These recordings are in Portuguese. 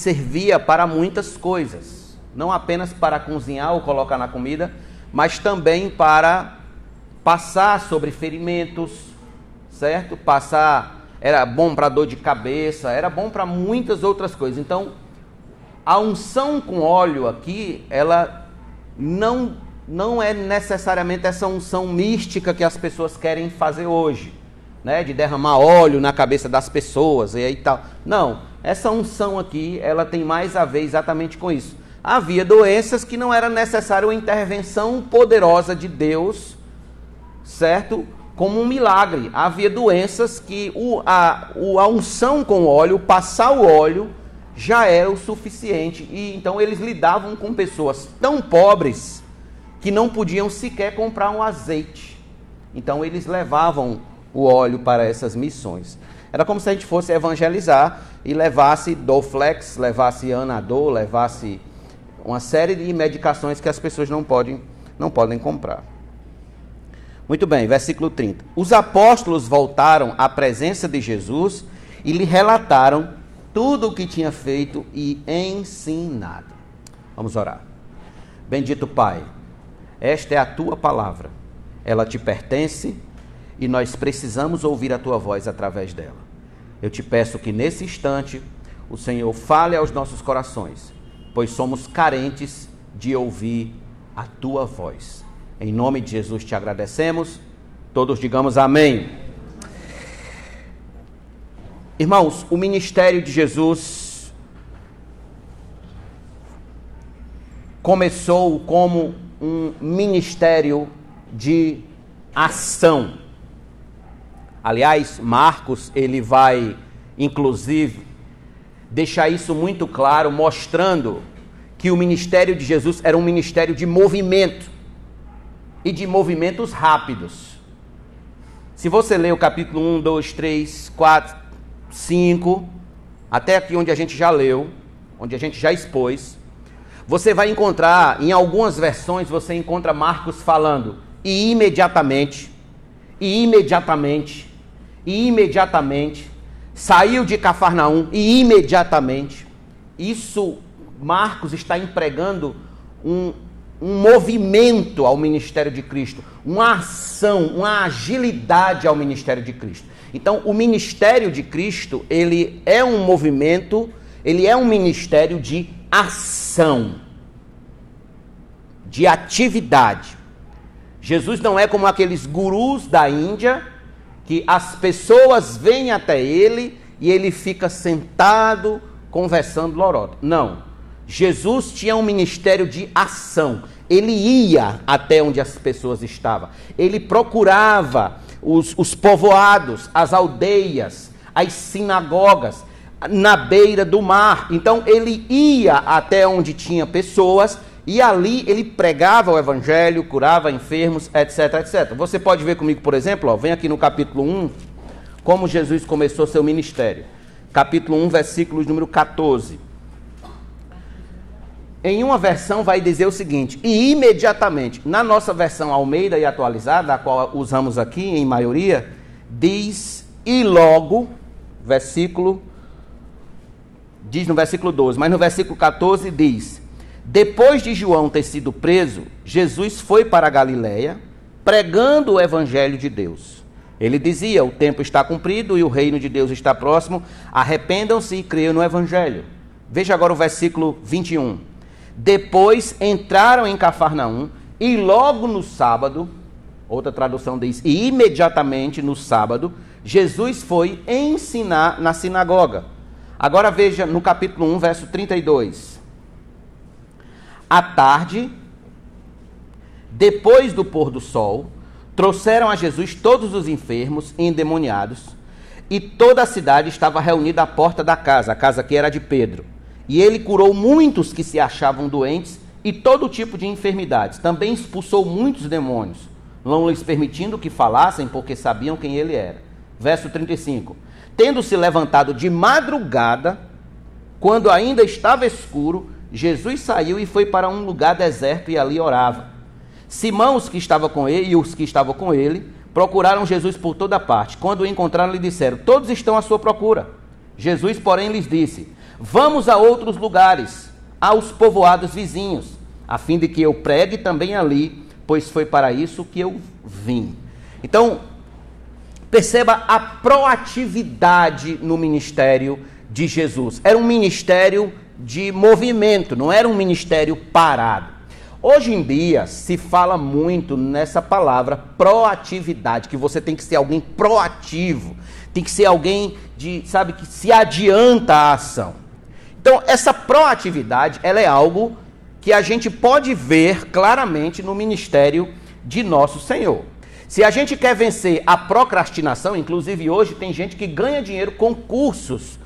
servia para muitas coisas, não apenas para cozinhar ou colocar na comida, mas também para passar sobre ferimentos, certo? Passar era bom para dor de cabeça, era bom para muitas outras coisas. Então, a unção com óleo aqui, ela não não é necessariamente essa unção mística que as pessoas querem fazer hoje, né? De derramar óleo na cabeça das pessoas e aí tal. Não, essa unção aqui, ela tem mais a ver exatamente com isso. Havia doenças que não era necessário uma intervenção poderosa de Deus, certo? Como um milagre. Havia doenças que o, a, a unção com óleo, passar o óleo, já era o suficiente. E então eles lidavam com pessoas tão pobres que não podiam sequer comprar um azeite. Então eles levavam o óleo para essas missões. Era como se a gente fosse evangelizar e levasse Doflex, levasse Anadol, levasse uma série de medicações que as pessoas não podem, não podem comprar. Muito bem, versículo 30. Os apóstolos voltaram à presença de Jesus e lhe relataram tudo o que tinha feito e ensinado. Vamos orar. Bendito Pai, esta é a tua palavra. Ela te pertence e nós precisamos ouvir a tua voz através dela. Eu te peço que nesse instante o Senhor fale aos nossos corações, pois somos carentes de ouvir a tua voz. Em nome de Jesus te agradecemos. Todos digamos amém. Irmãos, o ministério de Jesus começou como um ministério de ação. Aliás, Marcos, ele vai inclusive deixar isso muito claro, mostrando que o ministério de Jesus era um ministério de movimento e de movimentos rápidos. Se você ler o capítulo 1, 2, 3, 4, 5, até aqui onde a gente já leu, onde a gente já expôs, você vai encontrar, em algumas versões, você encontra Marcos falando e imediatamente, e imediatamente, e imediatamente, saiu de Cafarnaum e imediatamente. Isso, Marcos está empregando um, um movimento ao ministério de Cristo, uma ação, uma agilidade ao ministério de Cristo. Então, o ministério de Cristo, ele é um movimento, ele é um ministério de ação, de atividade. Jesus não é como aqueles gurus da Índia que as pessoas vêm até ele e ele fica sentado conversando lorota. Não. Jesus tinha um ministério de ação. Ele ia até onde as pessoas estavam. Ele procurava os, os povoados, as aldeias, as sinagogas, na beira do mar. Então ele ia até onde tinha pessoas e ali ele pregava o evangelho, curava enfermos, etc, etc. Você pode ver comigo, por exemplo, ó, vem aqui no capítulo 1, como Jesus começou seu ministério. Capítulo 1, versículos número 14. Em uma versão vai dizer o seguinte: e imediatamente, na nossa versão Almeida e atualizada, a qual usamos aqui em maioria, diz e logo, versículo diz no versículo 12, mas no versículo 14 diz: Depois de João ter sido preso, Jesus foi para a Galiléia, pregando o evangelho de Deus. Ele dizia: O tempo está cumprido e o reino de Deus está próximo. Arrependam-se e creiam no evangelho. Veja agora o versículo 21. Depois entraram em Cafarnaum e logo no sábado, outra tradução diz, e imediatamente no sábado, Jesus foi ensinar na sinagoga. Agora veja no capítulo 1, verso 32. À tarde, depois do pôr do sol, trouxeram a Jesus todos os enfermos e endemoniados, e toda a cidade estava reunida à porta da casa, a casa que era de Pedro. E ele curou muitos que se achavam doentes e todo tipo de enfermidades. Também expulsou muitos demônios, não lhes permitindo que falassem, porque sabiam quem ele era. Verso 35. Tendo se levantado de madrugada, quando ainda estava escuro, Jesus saiu e foi para um lugar deserto e ali orava. Simão, os que estavam com ele e os que estavam com ele, procuraram Jesus por toda parte. Quando o encontraram, lhe disseram: Todos estão à sua procura. Jesus, porém, lhes disse: Vamos a outros lugares, aos povoados vizinhos, a fim de que eu pregue também ali, pois foi para isso que eu vim. Então, perceba a proatividade no ministério de Jesus. Era um ministério de movimento, não era um ministério parado. Hoje em dia se fala muito nessa palavra proatividade, que você tem que ser alguém proativo, tem que ser alguém de, sabe, que se adianta à ação. Então, essa proatividade, ela é algo que a gente pode ver claramente no ministério de nosso Senhor. Se a gente quer vencer a procrastinação, inclusive hoje tem gente que ganha dinheiro com cursos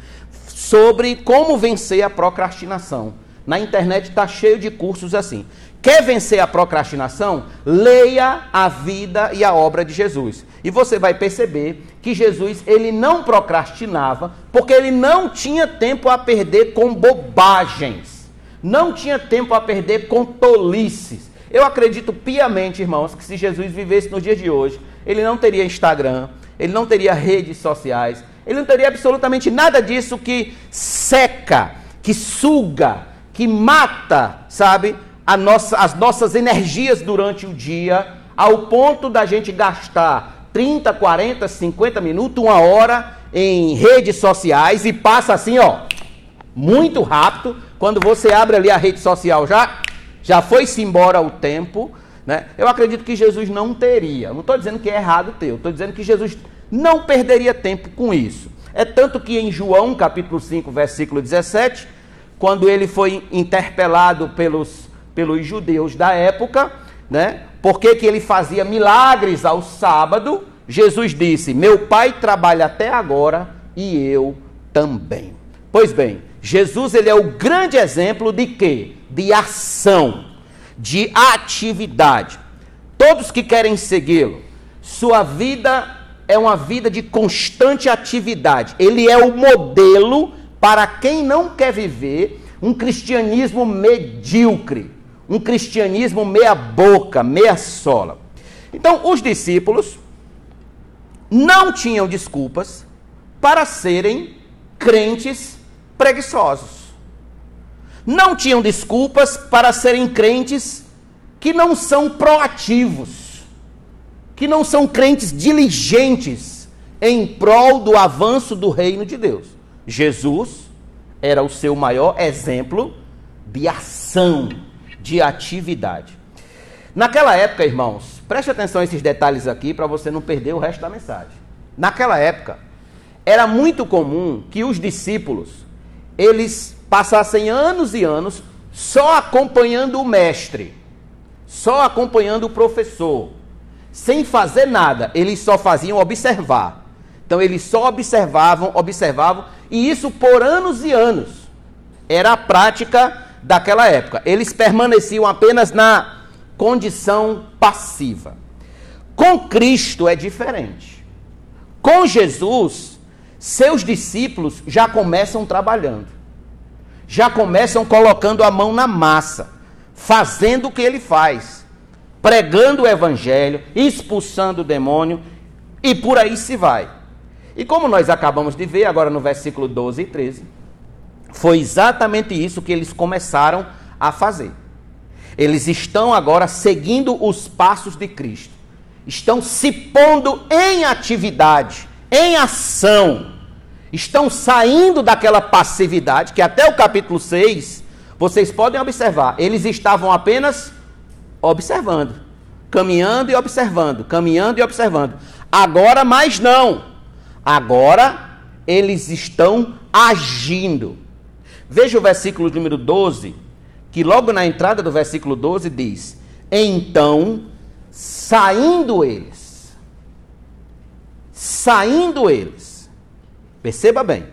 sobre como vencer a procrastinação. Na internet está cheio de cursos assim. Quer vencer a procrastinação? Leia a vida e a obra de Jesus. E você vai perceber que Jesus ele não procrastinava porque ele não tinha tempo a perder com bobagens. Não tinha tempo a perder com tolices. Eu acredito piamente, irmãos, que se Jesus vivesse nos dias de hoje, ele não teria Instagram, ele não teria redes sociais, ele não teria absolutamente nada disso que seca, que suga, que mata, sabe? nossa, as nossas energias durante o dia, ao ponto da gente gastar 30, 40, 50 minutos, uma hora em redes sociais e passa assim, ó, muito rápido. Quando você abre ali a rede social, já, já foi-se embora o tempo. Né? Eu acredito que Jesus não teria. Não estou dizendo que é errado ter, estou dizendo que Jesus não perderia tempo com isso. É tanto que em João, capítulo 5, versículo 17, quando ele foi interpelado pelos pelos judeus da época, né? Por que, ele fazia milagres ao sábado? Jesus disse: Meu pai trabalha até agora e eu também. Pois bem, Jesus ele é o grande exemplo de quê? De ação, de atividade. Todos que querem segui-lo, sua vida é uma vida de constante atividade. Ele é o modelo para quem não quer viver um cristianismo medíocre, um cristianismo meia boca, meia sola. Então, os discípulos não tinham desculpas para serem crentes preguiçosos. Não tinham desculpas para serem crentes que não são proativos, que não são crentes diligentes em prol do avanço do reino de Deus. Jesus era o seu maior exemplo de ação de atividade. Naquela época, irmãos, preste atenção a esses detalhes aqui para você não perder o resto da mensagem. Naquela época, era muito comum que os discípulos eles passassem anos e anos só acompanhando o mestre, só acompanhando o professor, sem fazer nada, eles só faziam observar. Então eles só observavam, observavam, e isso por anos e anos. Era a prática daquela época. Eles permaneciam apenas na condição passiva. Com Cristo é diferente. Com Jesus, seus discípulos já começam trabalhando, já começam colocando a mão na massa, fazendo o que ele faz, pregando o evangelho, expulsando o demônio e por aí se vai. E como nós acabamos de ver agora no versículo 12 e 13, foi exatamente isso que eles começaram a fazer. Eles estão agora seguindo os passos de Cristo. Estão se pondo em atividade, em ação. Estão saindo daquela passividade que até o capítulo 6, vocês podem observar, eles estavam apenas observando, caminhando e observando, caminhando e observando. Agora mais não. Agora eles estão agindo. Veja o versículo número 12, que logo na entrada do versículo 12 diz: Então, saindo eles, saindo eles, perceba bem,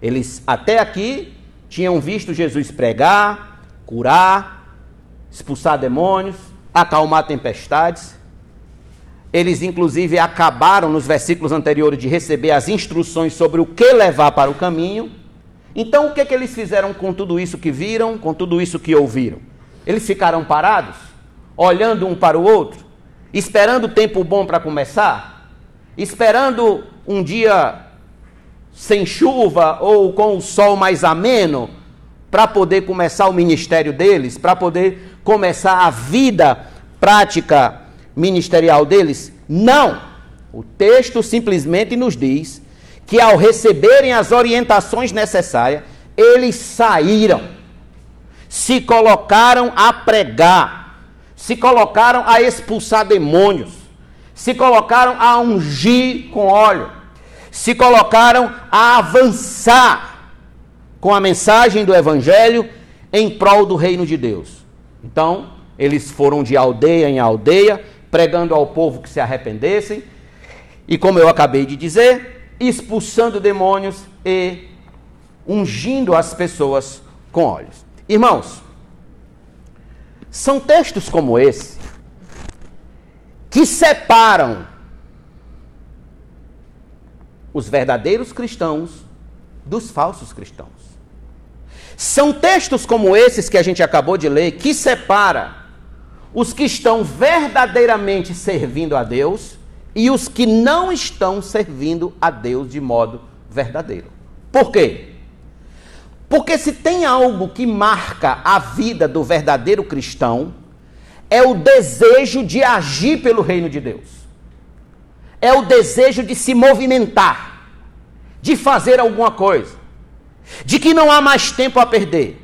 eles até aqui tinham visto Jesus pregar, curar, expulsar demônios, acalmar tempestades. Eles, inclusive, acabaram nos versículos anteriores de receber as instruções sobre o que levar para o caminho. Então, o que, que eles fizeram com tudo isso que viram, com tudo isso que ouviram? Eles ficaram parados, olhando um para o outro, esperando o tempo bom para começar, esperando um dia sem chuva ou com o sol mais ameno, para poder começar o ministério deles, para poder começar a vida prática ministerial deles? Não. O texto simplesmente nos diz que ao receberem as orientações necessárias, eles saíram, se colocaram a pregar, se colocaram a expulsar demônios, se colocaram a ungir com óleo, se colocaram a avançar com a mensagem do Evangelho em prol do reino de Deus. Então, eles foram de aldeia em aldeia, pregando ao povo que se arrependessem, e como eu acabei de dizer, expulsando demônios e ungindo as pessoas com óleos. Irmãos, são textos como esse que separam os verdadeiros cristãos dos falsos cristãos. São textos como esses que a gente acabou de ler que separa os que estão verdadeiramente servindo a Deus e os que não estão servindo a Deus de modo verdadeiro. Por quê? Porque se tem algo que marca a vida do verdadeiro cristão, é o desejo de agir pelo reino de Deus. É o desejo de se movimentar, de fazer alguma coisa, de que não há mais tempo a perder.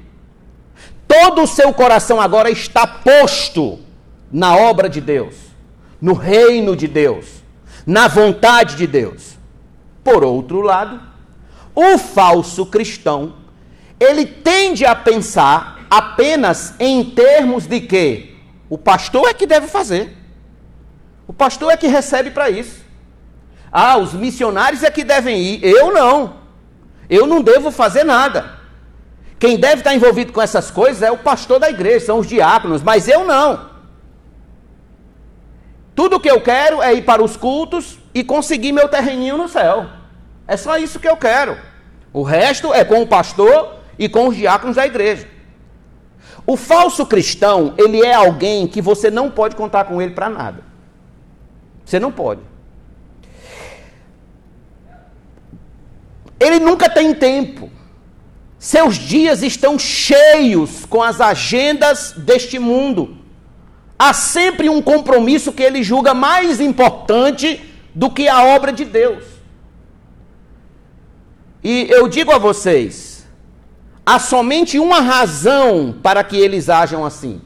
Todo o seu coração agora está posto na obra de Deus, no reino de Deus, na vontade de Deus. Por outro lado, o falso cristão ele tende a pensar apenas em termos de que o pastor é que deve fazer. O pastor é que recebe para isso. Ah, os missionários é que devem ir. Eu não. Eu não devo fazer nada. Quem deve estar envolvido com essas coisas é o pastor da igreja, são os diáconos, mas eu não. Tudo que eu quero é ir para os cultos e conseguir meu terreninho no céu. É só isso que eu quero. O resto é com o pastor e com os diáconos da igreja. O falso cristão, ele é alguém que você não pode contar com ele para nada. Você não pode. Ele nunca tem tempo. Seus dias estão cheios com as agendas deste mundo. Há sempre um compromisso que ele julga mais importante do que a obra de Deus. E eu digo a vocês, há somente uma razão para que eles ajam assim.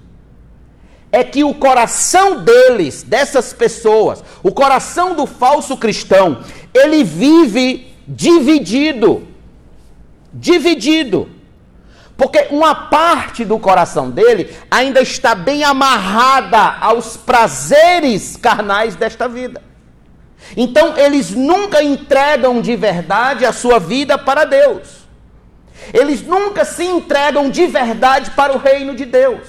É que o coração deles, dessas pessoas, o coração do falso cristão, ele vive dividido. Dividido. Porque uma parte do coração dele ainda está bem amarrada aos prazeres carnais desta vida. Então, eles nunca entregam de verdade a sua vida para Deus. Eles nunca se entregam de verdade para o reino de Deus.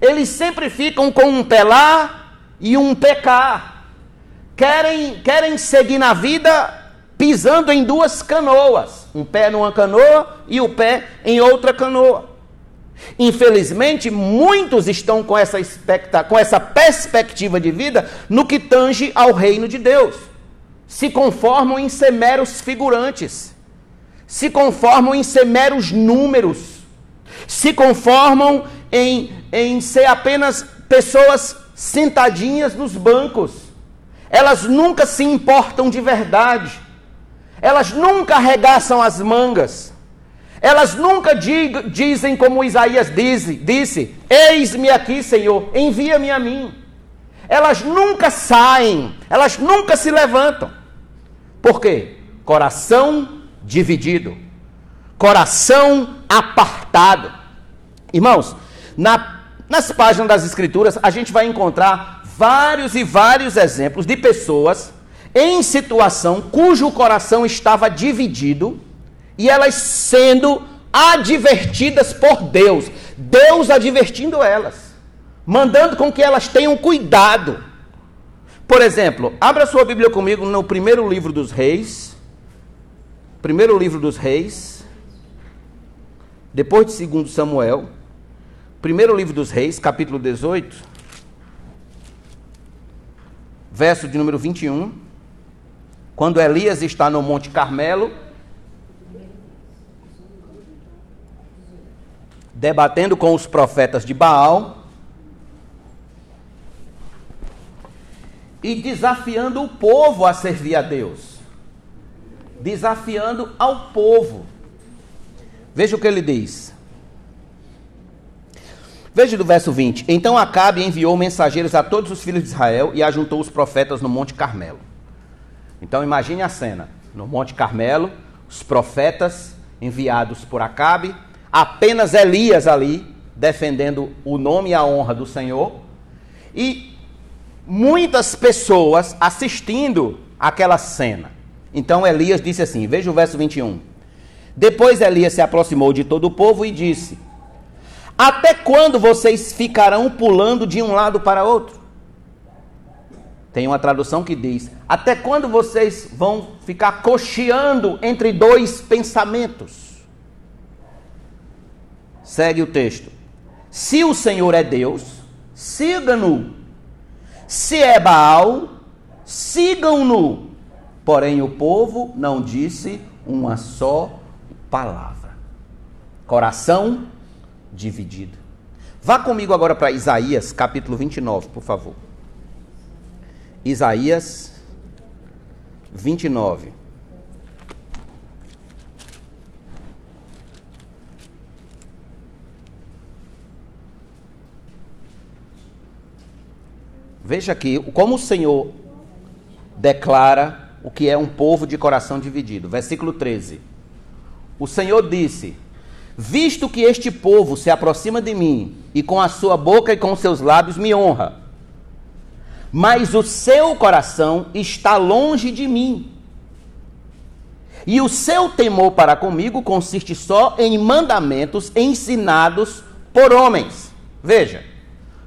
Eles sempre ficam com um lá e um cá. Querem, querem seguir na vida pisando em duas canoas. Um pé numa canoa e o pé em outra canoa. Infelizmente, muitos estão com essa, com essa perspectiva de vida no que tange ao reino de Deus. Se conformam em ser meros figurantes se conformam em ser meros números, se conformam em, em ser apenas pessoas sentadinhas nos bancos. Elas nunca se importam de verdade, elas nunca arregaçam as mangas, elas nunca dig, dizem como Isaías disse, disse: Eis-me aqui, Senhor, envia-me a mim. Elas nunca saem, elas nunca se levantam. Por quê? Coração dividido, coração apartado. Irmãos, na, nas páginas das Escrituras a gente vai encontrar vários e vários exemplos de pessoas em situação cujo coração estava dividido e elas sendo advertidas por Deus, Deus advertindo elas, mandando com que elas tenham cuidado. Por exemplo, abra sua Bíblia comigo no primeiro livro dos Reis, Primeiro livro dos Reis, depois de segundo Samuel, primeiro livro dos Reis, capítulo 18, verso de número 21. Quando Elias está no Monte Carmelo, debatendo com os profetas de Baal e desafiando o povo a servir a Deus. Desafiando ao povo. Veja o que ele diz. Veja do verso 20. Então Acabe enviou mensageiros a todos os filhos de Israel e ajuntou os profetas no Monte Carmelo. Então imagine a cena. No Monte Carmelo, os profetas enviados por Acabe, apenas Elias ali, defendendo o nome e a honra do Senhor, e muitas pessoas assistindo aquela cena. Então Elias disse assim: veja o verso 21. Depois Elias se aproximou de todo o povo e disse: Até quando vocês ficarão pulando de um lado para outro? Tem uma tradução que diz: Até quando vocês vão ficar cocheando entre dois pensamentos? Segue o texto. Se o Senhor é Deus, siga-no. Se é Baal, sigam-no. Porém, o povo não disse uma só palavra. Coração dividido. Vá comigo agora para Isaías, capítulo 29, por favor. Isaías 29. Veja aqui como o Senhor declara o que é um povo de coração dividido. Versículo 13. O Senhor disse: Visto que este povo se aproxima de mim e com a sua boca e com seus lábios me honra, mas o seu coração está longe de mim. E o seu temor para comigo consiste só em mandamentos ensinados por homens. Veja,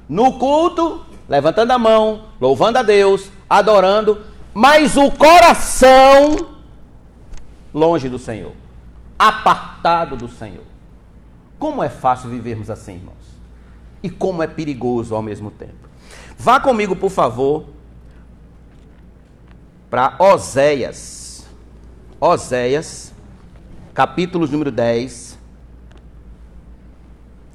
no culto, levantando a mão, louvando a Deus, adorando, mas o coração longe do Senhor, apartado do Senhor. Como é fácil vivermos assim, irmãos? E como é perigoso ao mesmo tempo. Vá comigo, por favor, para Oséias. Oséias, capítulo número 10,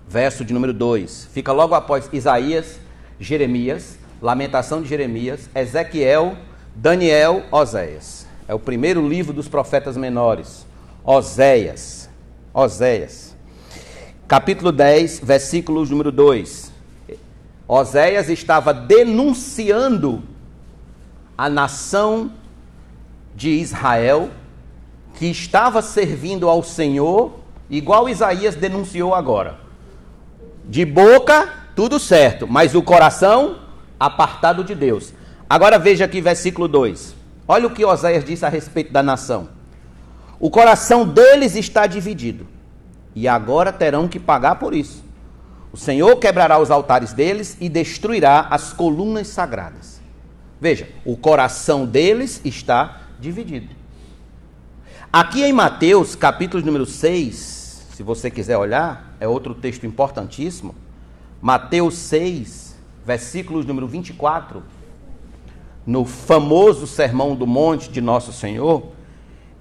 verso de número 2. Fica logo após Isaías, Jeremias, Lamentação de Jeremias, Ezequiel, Daniel, Oséias. É o primeiro livro dos profetas menores. Oséias. Oséias. Capítulo 10, versículo número 2. Oséias estava denunciando a nação de Israel que estava servindo ao Senhor, igual Isaías denunciou agora. De boca, tudo certo, mas o coração apartado de Deus. Agora veja aqui versículo 2. Olha o que Oséias disse a respeito da nação. O coração deles está dividido, e agora terão que pagar por isso. O Senhor quebrará os altares deles e destruirá as colunas sagradas. Veja, o coração deles está dividido. Aqui em Mateus, capítulo número 6, se você quiser olhar, é outro texto importantíssimo. Mateus 6, versículos número 24, no famoso Sermão do Monte de Nosso Senhor,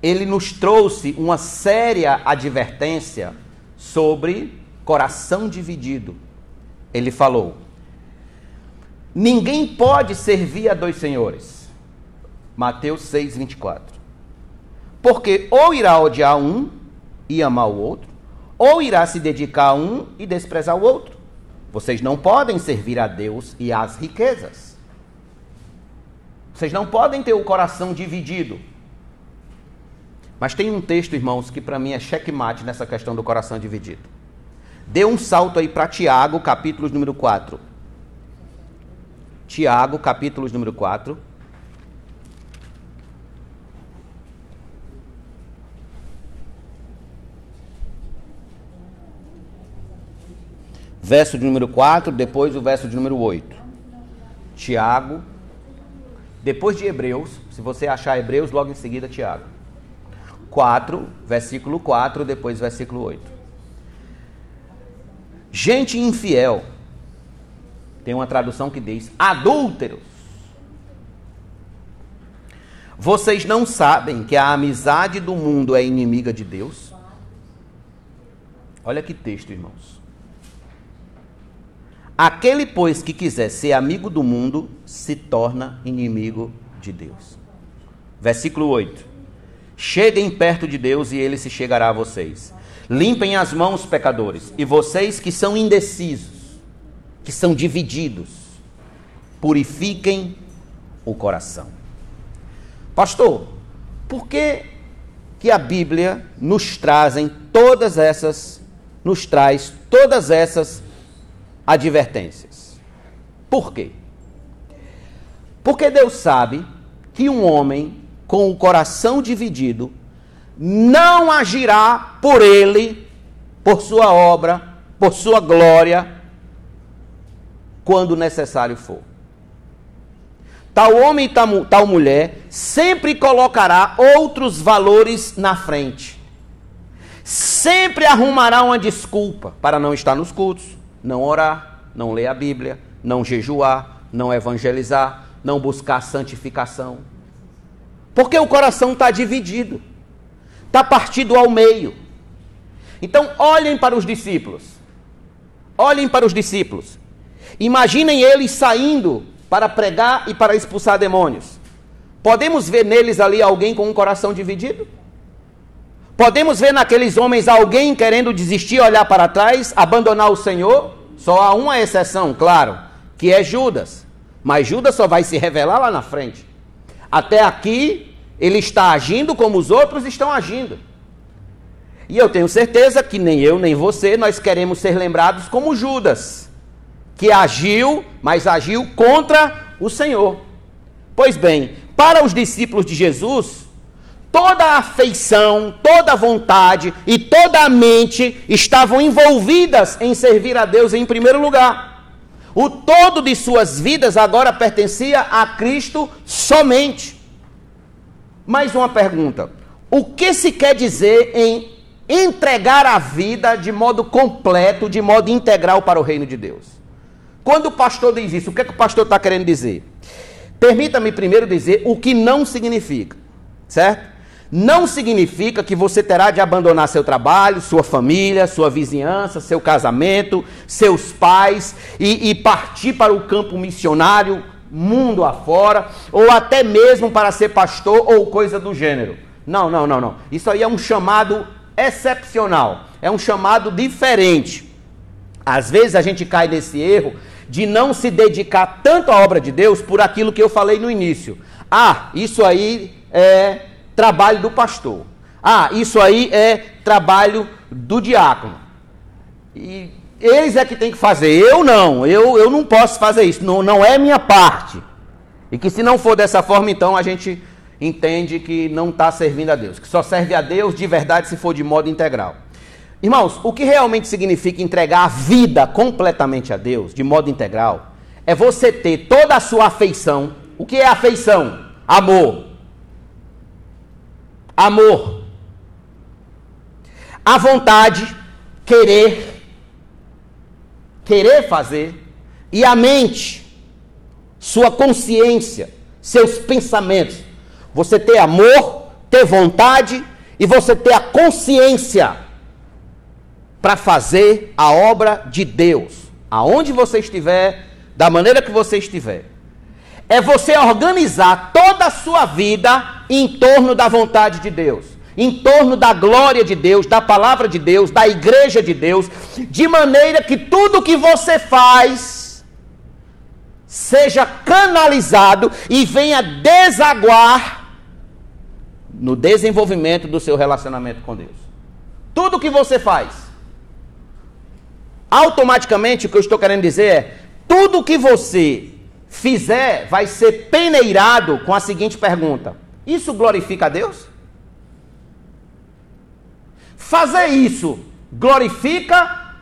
ele nos trouxe uma séria advertência sobre coração dividido. Ele falou: Ninguém pode servir a dois senhores. Mateus 6, 24. Porque ou irá odiar um e amar o outro, ou irá se dedicar a um e desprezar o outro. Vocês não podem servir a Deus e às riquezas. Vocês não podem ter o coração dividido. Mas tem um texto, irmãos, que para mim é checkmate nessa questão do coração dividido. Dê um salto aí para Tiago, capítulo número 4. Tiago, capítulo número 4. Verso de número 4, depois o verso de número 8. Tiago, depois de Hebreus, se você achar Hebreus, logo em seguida Tiago. 4, versículo 4, depois versículo 8. Gente infiel. Tem uma tradução que diz adúlteros. Vocês não sabem que a amizade do mundo é inimiga de Deus? Olha que texto, irmãos. Aquele, pois, que quiser ser amigo do mundo, se torna inimigo de Deus. Versículo 8. Cheguem perto de Deus e ele se chegará a vocês. Limpem as mãos, pecadores, e vocês que são indecisos, que são divididos, purifiquem o coração. Pastor, por que, que a Bíblia nos trazem todas essas, nos traz todas essas advertências? Por quê? Porque Deus sabe que um homem com o coração dividido não agirá por ele, por sua obra, por sua glória, quando necessário for. Tal homem e tal, tal mulher sempre colocará outros valores na frente. Sempre arrumará uma desculpa para não estar nos cultos, não orar, não ler a Bíblia, não jejuar, não evangelizar, não buscar santificação. Porque o coração está dividido, está partido ao meio. Então, olhem para os discípulos. Olhem para os discípulos. Imaginem eles saindo para pregar e para expulsar demônios. Podemos ver neles ali alguém com um coração dividido? Podemos ver naqueles homens alguém querendo desistir, olhar para trás, abandonar o Senhor? Só há uma exceção, claro, que é Judas. Mas Judas só vai se revelar lá na frente. Até aqui, ele está agindo como os outros estão agindo. E eu tenho certeza que nem eu nem você nós queremos ser lembrados como Judas que agiu, mas agiu contra o Senhor. Pois bem, para os discípulos de Jesus, toda a afeição, toda a vontade e toda a mente estavam envolvidas em servir a Deus em primeiro lugar. O todo de suas vidas agora pertencia a Cristo somente. Mais uma pergunta: o que se quer dizer em entregar a vida de modo completo, de modo integral para o reino de Deus? Quando o pastor diz isso, o que, é que o pastor está querendo dizer? Permita-me primeiro dizer o que não significa, certo? Não significa que você terá de abandonar seu trabalho, sua família, sua vizinhança, seu casamento, seus pais e, e partir para o campo missionário, mundo afora, ou até mesmo para ser pastor ou coisa do gênero. Não, não, não, não. Isso aí é um chamado excepcional, é um chamado diferente. Às vezes a gente cai nesse erro de não se dedicar tanto à obra de Deus por aquilo que eu falei no início. Ah, isso aí é trabalho do pastor. Ah, isso aí é trabalho do diácono. E eles é que tem que fazer, eu não, eu, eu não posso fazer isso, não, não é minha parte. E que se não for dessa forma, então a gente entende que não está servindo a Deus, que só serve a Deus de verdade se for de modo integral. Irmãos, o que realmente significa entregar a vida completamente a Deus, de modo integral, é você ter toda a sua afeição. O que é afeição? Amor. Amor. A vontade, querer, querer fazer, e a mente, sua consciência, seus pensamentos. Você ter amor, ter vontade e você ter a consciência para fazer a obra de Deus, aonde você estiver, da maneira que você estiver. É você organizar toda a sua vida em torno da vontade de Deus, em torno da glória de Deus, da palavra de Deus, da igreja de Deus, de maneira que tudo que você faz seja canalizado e venha desaguar no desenvolvimento do seu relacionamento com Deus. Tudo que você faz automaticamente o que eu estou querendo dizer é: tudo que você fizer vai ser peneirado com a seguinte pergunta: Isso glorifica a Deus? Fazer isso glorifica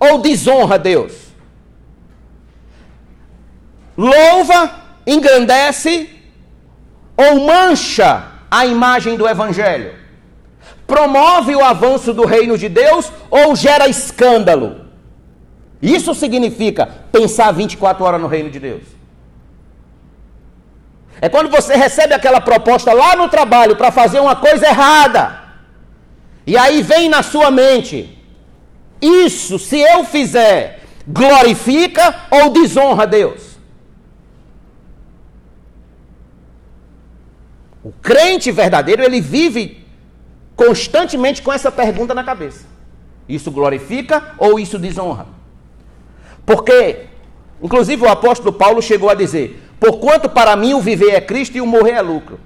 ou desonra Deus? Louva, engrandece ou mancha a imagem do Evangelho? Promove o avanço do reino de Deus ou gera escândalo? Isso significa pensar 24 horas no reino de Deus. É quando você recebe aquela proposta lá no trabalho para fazer uma coisa errada. E aí vem na sua mente: isso, se eu fizer, glorifica ou desonra Deus? O crente verdadeiro, ele vive constantemente com essa pergunta na cabeça: isso glorifica ou isso desonra? Porque, inclusive, o apóstolo Paulo chegou a dizer: Porquanto para mim o viver é Cristo e o morrer é lucro.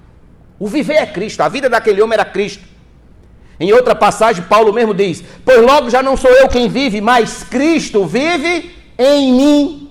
O viver é Cristo, a vida daquele homem era Cristo. Em outra passagem, Paulo mesmo diz: Pois logo já não sou eu quem vive, mas Cristo vive em mim.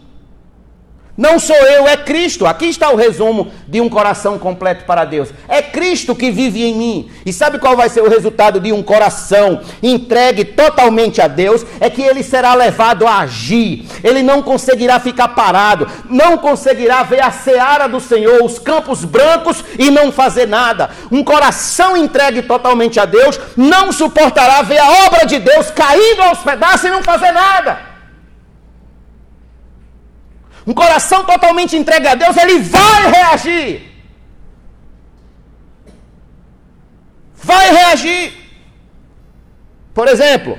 Não sou eu, é Cristo. Aqui está o resumo de um coração completo para Deus. É Cristo que vive em mim. E sabe qual vai ser o resultado de um coração entregue totalmente a Deus? É que ele será levado a agir. Ele não conseguirá ficar parado. Não conseguirá ver a seara do Senhor, os campos brancos e não fazer nada. Um coração entregue totalmente a Deus não suportará ver a obra de Deus caindo aos pedaços e não fazer nada. Um coração totalmente entregue a Deus, ele vai reagir. Vai reagir. Por exemplo,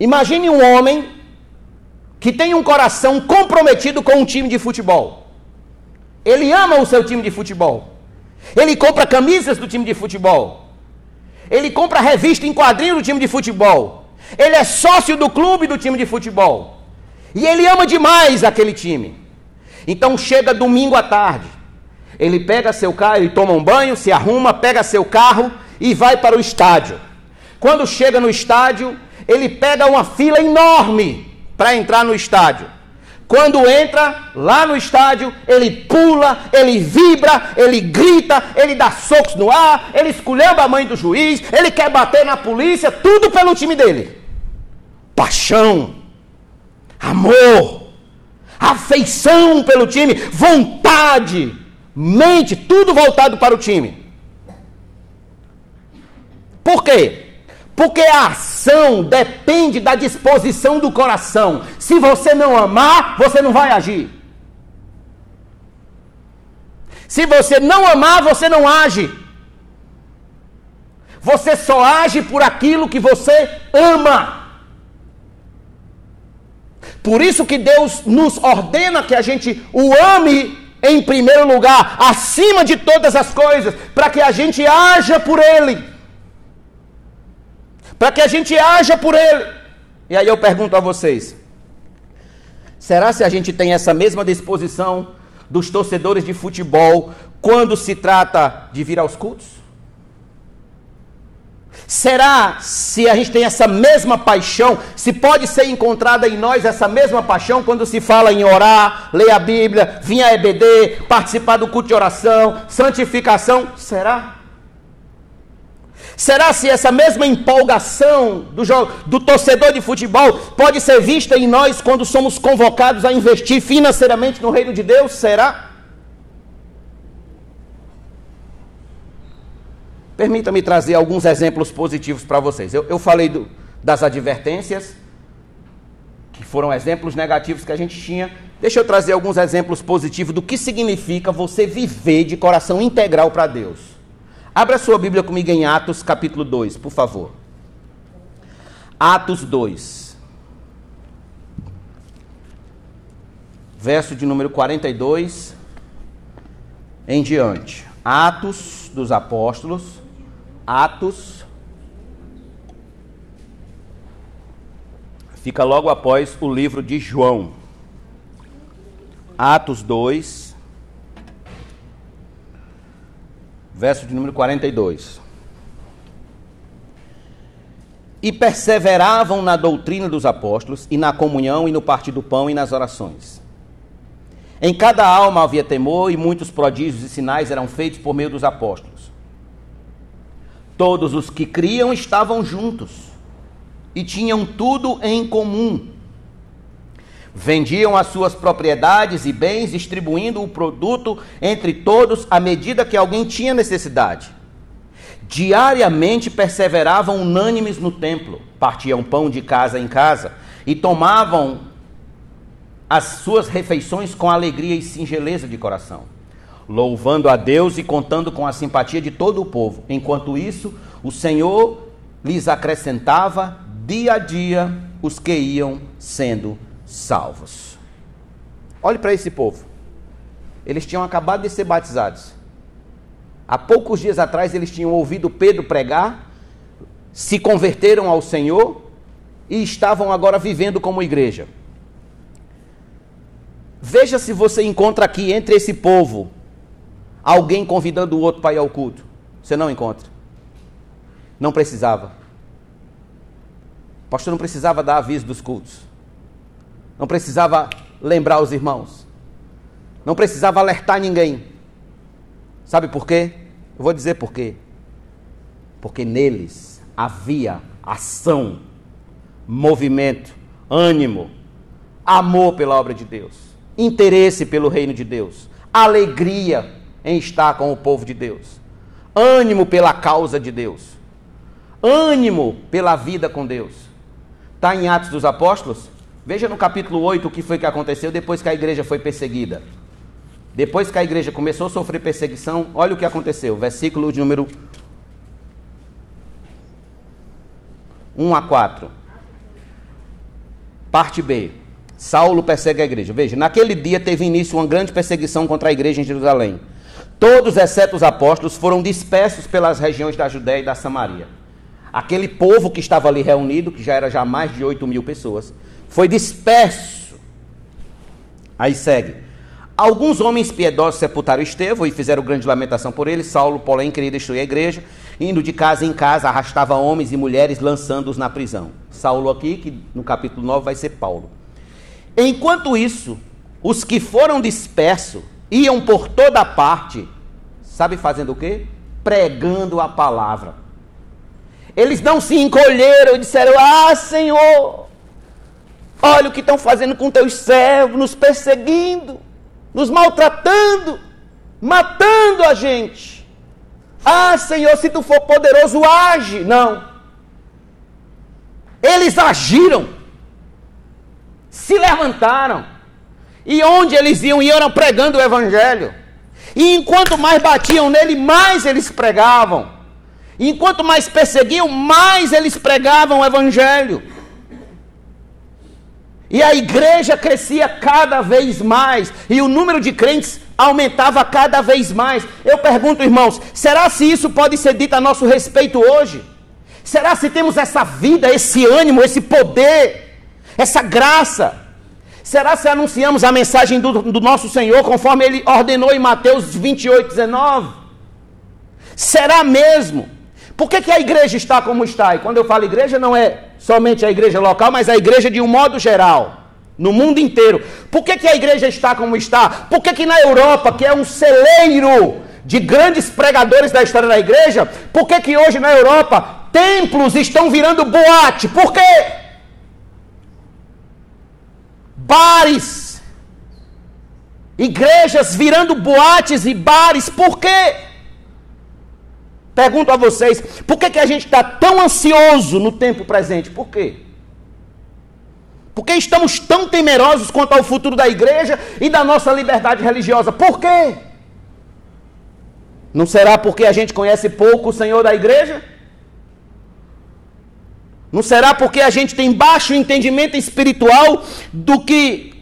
imagine um homem que tem um coração comprometido com um time de futebol. Ele ama o seu time de futebol. Ele compra camisas do time de futebol. Ele compra revista em quadrinho do time de futebol. Ele é sócio do clube do time de futebol. E ele ama demais aquele time. Então chega domingo à tarde. Ele pega seu carro, ele toma um banho, se arruma, pega seu carro e vai para o estádio. Quando chega no estádio, ele pega uma fila enorme para entrar no estádio. Quando entra lá no estádio, ele pula, ele vibra, ele grita, ele dá socos no ar, ele escolheu a mãe do juiz, ele quer bater na polícia, tudo pelo time dele. Paixão, amor, afeição pelo time, vontade, mente, tudo voltado para o time. Por quê? Porque a ação depende da disposição do coração. Se você não amar, você não vai agir. Se você não amar, você não age. Você só age por aquilo que você ama. Por isso que Deus nos ordena que a gente o ame em primeiro lugar, acima de todas as coisas, para que a gente haja por Ele para que a gente haja por ele. E aí eu pergunto a vocês: será se a gente tem essa mesma disposição dos torcedores de futebol quando se trata de vir aos cultos? Será se a gente tem essa mesma paixão, se pode ser encontrada em nós essa mesma paixão quando se fala em orar, ler a Bíblia, vir a EBD, participar do culto de oração, santificação? Será? Será se essa mesma empolgação do, do torcedor de futebol pode ser vista em nós quando somos convocados a investir financeiramente no reino de Deus? Será? Permita-me trazer alguns exemplos positivos para vocês. Eu, eu falei do, das advertências, que foram exemplos negativos que a gente tinha. Deixa eu trazer alguns exemplos positivos do que significa você viver de coração integral para Deus. Abra sua Bíblia comigo em Atos capítulo 2, por favor. Atos 2. Verso de número 42 em diante. Atos dos Apóstolos. Atos. Fica logo após o livro de João. Atos 2 verso de número 42. E perseveravam na doutrina dos apóstolos, e na comunhão, e no partir do pão, e nas orações. Em cada alma havia temor, e muitos prodígios e sinais eram feitos por meio dos apóstolos. Todos os que criam estavam juntos, e tinham tudo em comum Vendiam as suas propriedades e bens, distribuindo o produto entre todos à medida que alguém tinha necessidade. Diariamente perseveravam unânimes no templo, partiam pão de casa em casa e tomavam as suas refeições com alegria e singeleza de coração, louvando a Deus e contando com a simpatia de todo o povo. Enquanto isso, o Senhor lhes acrescentava dia a dia os que iam sendo salvos. Olhe para esse povo. Eles tinham acabado de ser batizados. Há poucos dias atrás eles tinham ouvido Pedro pregar, se converteram ao Senhor e estavam agora vivendo como igreja. Veja se você encontra aqui entre esse povo alguém convidando o outro para ir ao culto. Você não encontra. Não precisava. O pastor não precisava dar aviso dos cultos. Não precisava lembrar os irmãos. Não precisava alertar ninguém. Sabe por quê? Eu vou dizer por quê. Porque neles havia ação, movimento, ânimo, amor pela obra de Deus, interesse pelo reino de Deus, alegria em estar com o povo de Deus, ânimo pela causa de Deus, ânimo pela vida com Deus. Está em Atos dos Apóstolos? Veja no capítulo 8 o que foi que aconteceu depois que a igreja foi perseguida. Depois que a igreja começou a sofrer perseguição, olha o que aconteceu. Versículo de número 1 a 4. Parte B. Saulo persegue a igreja. Veja, naquele dia teve início uma grande perseguição contra a igreja em Jerusalém. Todos, exceto os apóstolos, foram dispersos pelas regiões da Judéia e da Samaria. Aquele povo que estava ali reunido, que já era já mais de 8 mil pessoas, foi disperso. Aí segue. Alguns homens piedosos sepultaram Estevão e fizeram grande lamentação por ele. Saulo, porém, queria destruir a igreja. Indo de casa em casa, arrastava homens e mulheres, lançando-os na prisão. Saulo aqui, que no capítulo 9 vai ser Paulo. Enquanto isso, os que foram dispersos iam por toda parte, sabe fazendo o quê? Pregando a palavra. Eles não se encolheram e disseram: Ah, Senhor, olha o que estão fazendo com teus servos, nos perseguindo nos maltratando, matando a gente. Ah, Senhor, se tu for poderoso, age. Não. Eles agiram, se levantaram, e onde eles iam, iam pregando o Evangelho. E enquanto mais batiam nele, mais eles pregavam. E enquanto mais perseguiam, mais eles pregavam o Evangelho. E a igreja crescia cada vez mais, e o número de crentes aumentava cada vez mais. Eu pergunto, irmãos, será se isso pode ser dito a nosso respeito hoje? Será se temos essa vida, esse ânimo, esse poder, essa graça? Será se anunciamos a mensagem do, do nosso Senhor conforme ele ordenou em Mateus 28, 19? Será mesmo? Por que, que a igreja está como está? E quando eu falo igreja, não é somente a igreja local, mas a igreja de um modo geral, no mundo inteiro. Por que, que a igreja está como está? Por que, que na Europa, que é um celeiro de grandes pregadores da história da igreja, por que, que hoje na Europa templos estão virando boate? Por quê? Bares, igrejas virando boates e bares, por quê? Pergunto a vocês, por que, que a gente está tão ansioso no tempo presente? Por quê? Por que estamos tão temerosos quanto ao futuro da igreja e da nossa liberdade religiosa? Por quê? Não será porque a gente conhece pouco o Senhor da igreja? Não será porque a gente tem baixo entendimento espiritual do que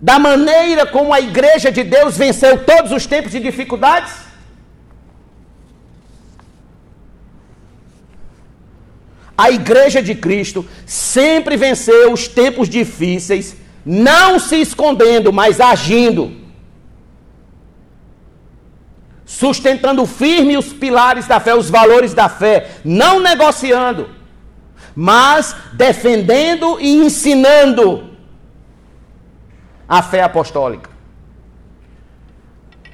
da maneira como a igreja de Deus venceu todos os tempos de dificuldades? A igreja de Cristo sempre venceu os tempos difíceis, não se escondendo, mas agindo. Sustentando firme os pilares da fé, os valores da fé, não negociando, mas defendendo e ensinando a fé apostólica.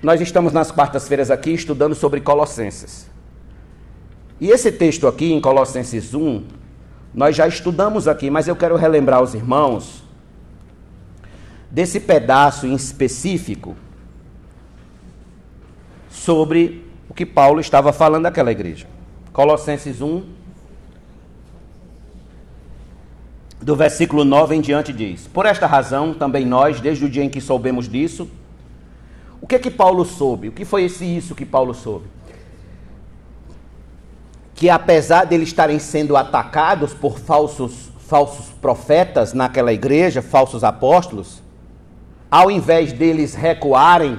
Nós estamos nas quartas-feiras aqui estudando sobre Colossenses. E esse texto aqui, em Colossenses 1, nós já estudamos aqui, mas eu quero relembrar aos irmãos desse pedaço em específico sobre o que Paulo estava falando daquela igreja. Colossenses 1, do versículo 9 em diante diz: Por esta razão, também nós, desde o dia em que soubemos disso, o que é que Paulo soube? O que foi esse isso que Paulo soube? Que apesar de eles estarem sendo atacados por falsos, falsos profetas naquela igreja, falsos apóstolos, ao invés deles recuarem,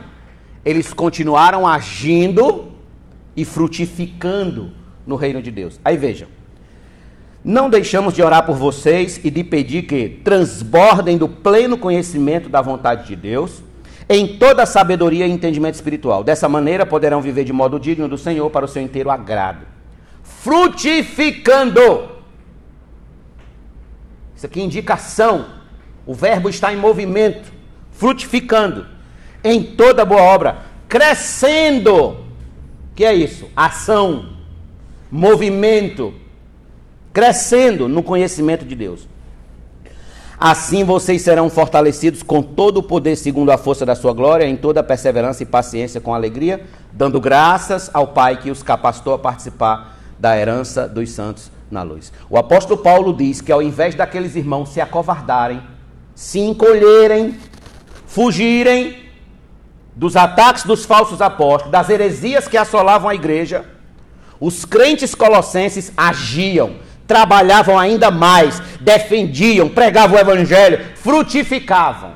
eles continuaram agindo e frutificando no reino de Deus. Aí vejam. Não deixamos de orar por vocês e de pedir que transbordem do pleno conhecimento da vontade de Deus, em toda sabedoria e entendimento espiritual. Dessa maneira poderão viver de modo digno do Senhor para o seu inteiro agrado. Frutificando. Isso aqui é indicação. O verbo está em movimento. Frutificando. Em toda boa obra. Crescendo. Que é isso? Ação. Movimento crescendo no conhecimento de Deus. Assim vocês serão fortalecidos com todo o poder segundo a força da sua glória, em toda perseverança e paciência com alegria, dando graças ao Pai que os capacitou a participar da herança dos santos na luz. O apóstolo Paulo diz que ao invés daqueles irmãos se acovardarem, se encolherem, fugirem dos ataques dos falsos apóstolos, das heresias que assolavam a igreja, os crentes colossenses agiam trabalhavam ainda mais, defendiam, pregavam o evangelho, frutificavam.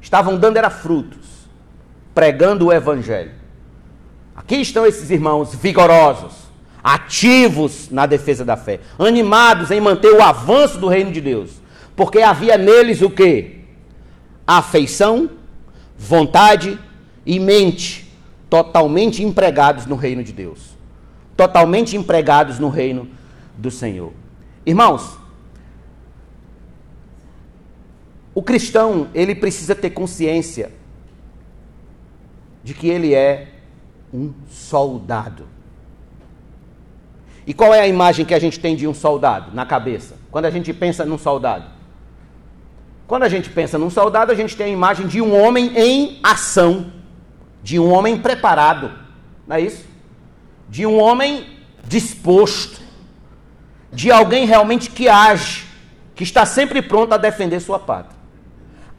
Estavam dando era frutos, pregando o evangelho. Aqui estão esses irmãos vigorosos, ativos na defesa da fé, animados em manter o avanço do reino de Deus, porque havia neles o que? Afeição, vontade e mente, totalmente empregados no reino de Deus. Totalmente empregados no reino do Senhor. Irmãos, o cristão, ele precisa ter consciência de que ele é um soldado. E qual é a imagem que a gente tem de um soldado na cabeça? Quando a gente pensa num soldado? Quando a gente pensa num soldado, a gente tem a imagem de um homem em ação, de um homem preparado, não é isso? De um homem disposto, de alguém realmente que age, que está sempre pronto a defender sua pátria.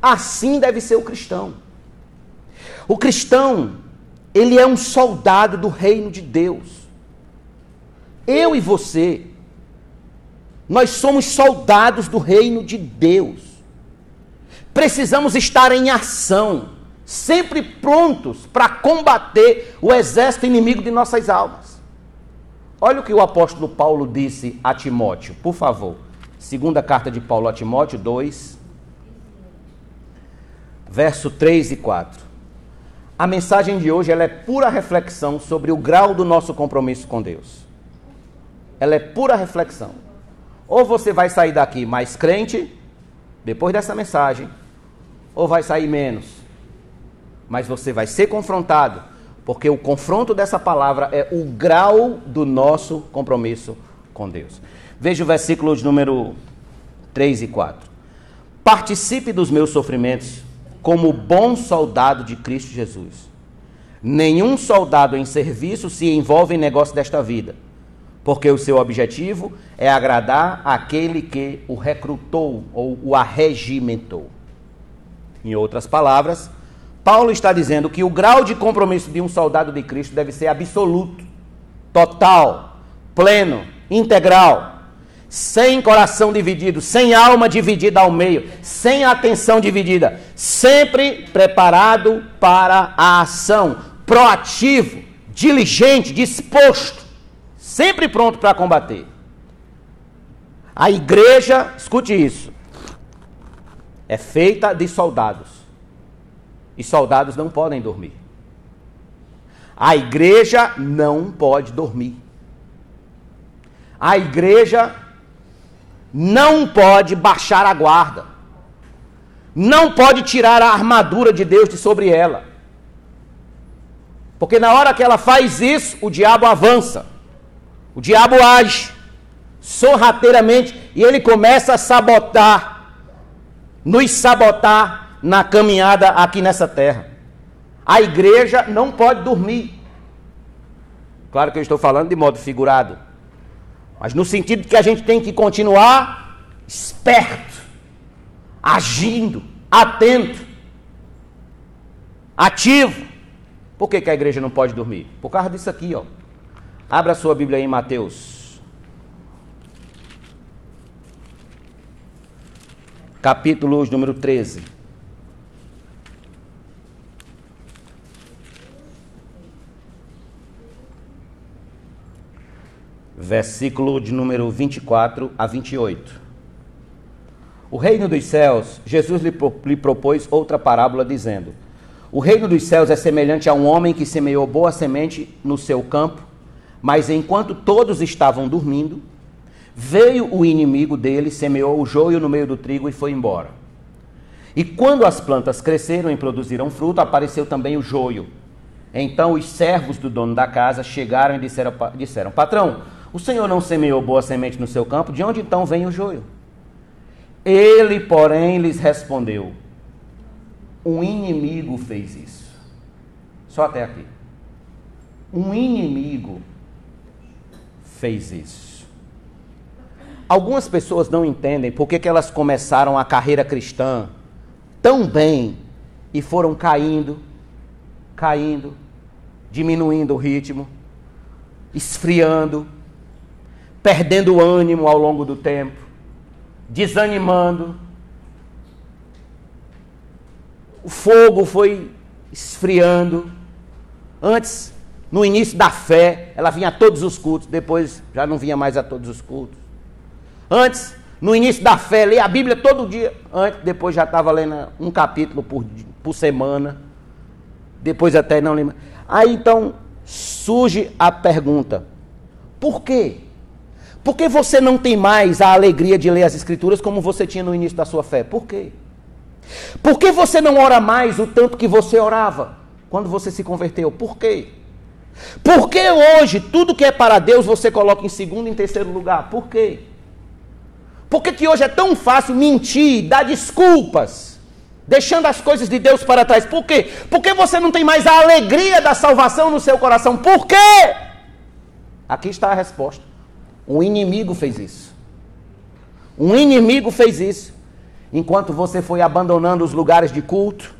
Assim deve ser o cristão. O cristão, ele é um soldado do reino de Deus. Eu e você, nós somos soldados do reino de Deus. Precisamos estar em ação, sempre prontos para combater o exército inimigo de nossas almas. Olha o que o apóstolo Paulo disse a Timóteo, por favor. Segunda carta de Paulo a Timóteo 2, verso 3 e 4. A mensagem de hoje ela é pura reflexão sobre o grau do nosso compromisso com Deus. Ela é pura reflexão. Ou você vai sair daqui mais crente, depois dessa mensagem, ou vai sair menos. Mas você vai ser confrontado porque o confronto dessa palavra é o grau do nosso compromisso com Deus. Veja o versículo de número 3 e 4. Participe dos meus sofrimentos como bom soldado de Cristo Jesus. Nenhum soldado em serviço se envolve em negócio desta vida, porque o seu objetivo é agradar aquele que o recrutou ou o arregimentou. Em outras palavras, Paulo está dizendo que o grau de compromisso de um soldado de Cristo deve ser absoluto, total, pleno, integral, sem coração dividido, sem alma dividida ao meio, sem atenção dividida, sempre preparado para a ação, proativo, diligente, disposto, sempre pronto para combater. A igreja, escute isso, é feita de soldados. E soldados não podem dormir. A igreja não pode dormir. A igreja não pode baixar a guarda. Não pode tirar a armadura de Deus de sobre ela. Porque na hora que ela faz isso, o diabo avança. O diabo age sorrateiramente e ele começa a sabotar, nos sabotar na caminhada aqui nessa terra. A igreja não pode dormir. Claro que eu estou falando de modo figurado. Mas no sentido que a gente tem que continuar esperto, agindo, atento, ativo. Por que, que a igreja não pode dormir? Por causa disso aqui, ó. Abra sua Bíblia em Mateus. Capítulo número 13. Versículo de número 24 a 28. O reino dos céus, Jesus lhe, lhe propôs outra parábola, dizendo: O reino dos céus é semelhante a um homem que semeou boa semente no seu campo, mas enquanto todos estavam dormindo, veio o inimigo dele, semeou o joio no meio do trigo e foi embora. E quando as plantas cresceram e produziram fruto, apareceu também o joio. Então os servos do dono da casa chegaram e disseram, disseram: Patrão, o senhor não semeou boa semente no seu campo, de onde então vem o joio? Ele, porém, lhes respondeu: Um inimigo fez isso. Só até aqui. Um inimigo fez isso. Algumas pessoas não entendem por que, que elas começaram a carreira cristã tão bem e foram caindo, caindo, diminuindo o ritmo, esfriando, perdendo o ânimo ao longo do tempo desanimando. O fogo foi esfriando. Antes, no início da fé, ela vinha a todos os cultos, depois já não vinha mais a todos os cultos. Antes, no início da fé, lia a Bíblia todo dia. Antes, depois já estava lendo um capítulo por, por semana. Depois até não lembro. Aí então surge a pergunta: por quê? Por que você não tem mais a alegria de ler as Escrituras como você tinha no início da sua fé? Por quê? Por que você não ora mais o tanto que você orava quando você se converteu? Por quê? Por que hoje tudo que é para Deus você coloca em segundo e em terceiro lugar? Por quê? Por que, que hoje é tão fácil mentir, dar desculpas, deixando as coisas de Deus para trás? Por quê? Porque você não tem mais a alegria da salvação no seu coração. Por quê? Aqui está a resposta. Um inimigo fez isso. Um inimigo fez isso. Enquanto você foi abandonando os lugares de culto,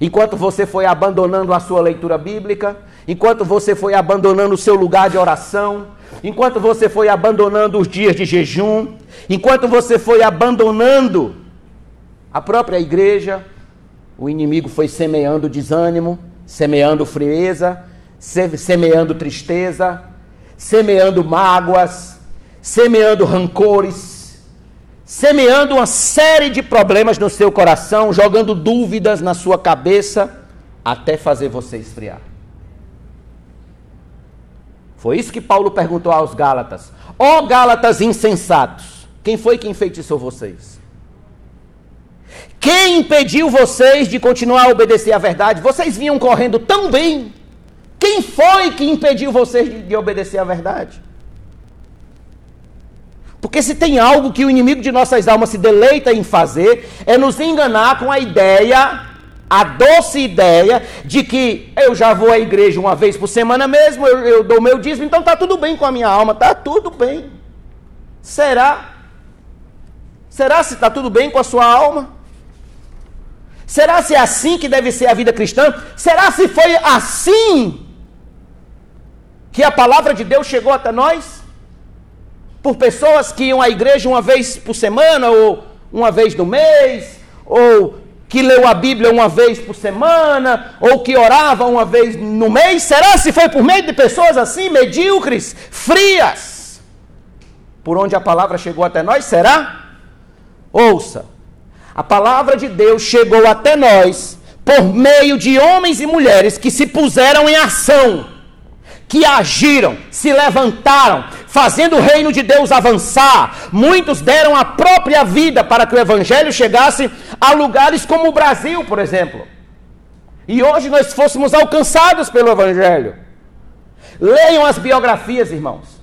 enquanto você foi abandonando a sua leitura bíblica, enquanto você foi abandonando o seu lugar de oração, enquanto você foi abandonando os dias de jejum, enquanto você foi abandonando a própria igreja, o inimigo foi semeando desânimo, semeando frieza, semeando tristeza, semeando mágoas, semeando rancores, semeando uma série de problemas no seu coração, jogando dúvidas na sua cabeça, até fazer você esfriar. Foi isso que Paulo perguntou aos Gálatas. Ó oh, Gálatas insensatos, quem foi que enfeitiçou vocês? Quem impediu vocês de continuar a obedecer à verdade? Vocês vinham correndo tão bem. Quem foi que impediu vocês de, de obedecer à verdade? Porque se tem algo que o inimigo de nossas almas se deleita em fazer, é nos enganar com a ideia, a doce ideia, de que eu já vou à igreja uma vez por semana mesmo, eu, eu dou meu dízimo, então está tudo bem com a minha alma, está tudo bem. Será? Será se está tudo bem com a sua alma? Será se é assim que deve ser a vida cristã? Será se foi assim que a palavra de Deus chegou até nós? por pessoas que iam à igreja uma vez por semana, ou uma vez no mês, ou que leu a Bíblia uma vez por semana, ou que orava uma vez no mês? Será se foi por meio de pessoas assim, medíocres, frias? Por onde a palavra chegou até nós? Será? Ouça, a palavra de Deus chegou até nós por meio de homens e mulheres que se puseram em ação que agiram, se levantaram, fazendo o reino de Deus avançar. Muitos deram a própria vida para que o evangelho chegasse a lugares como o Brasil, por exemplo. E hoje nós fôssemos alcançados pelo evangelho. Leiam as biografias, irmãos.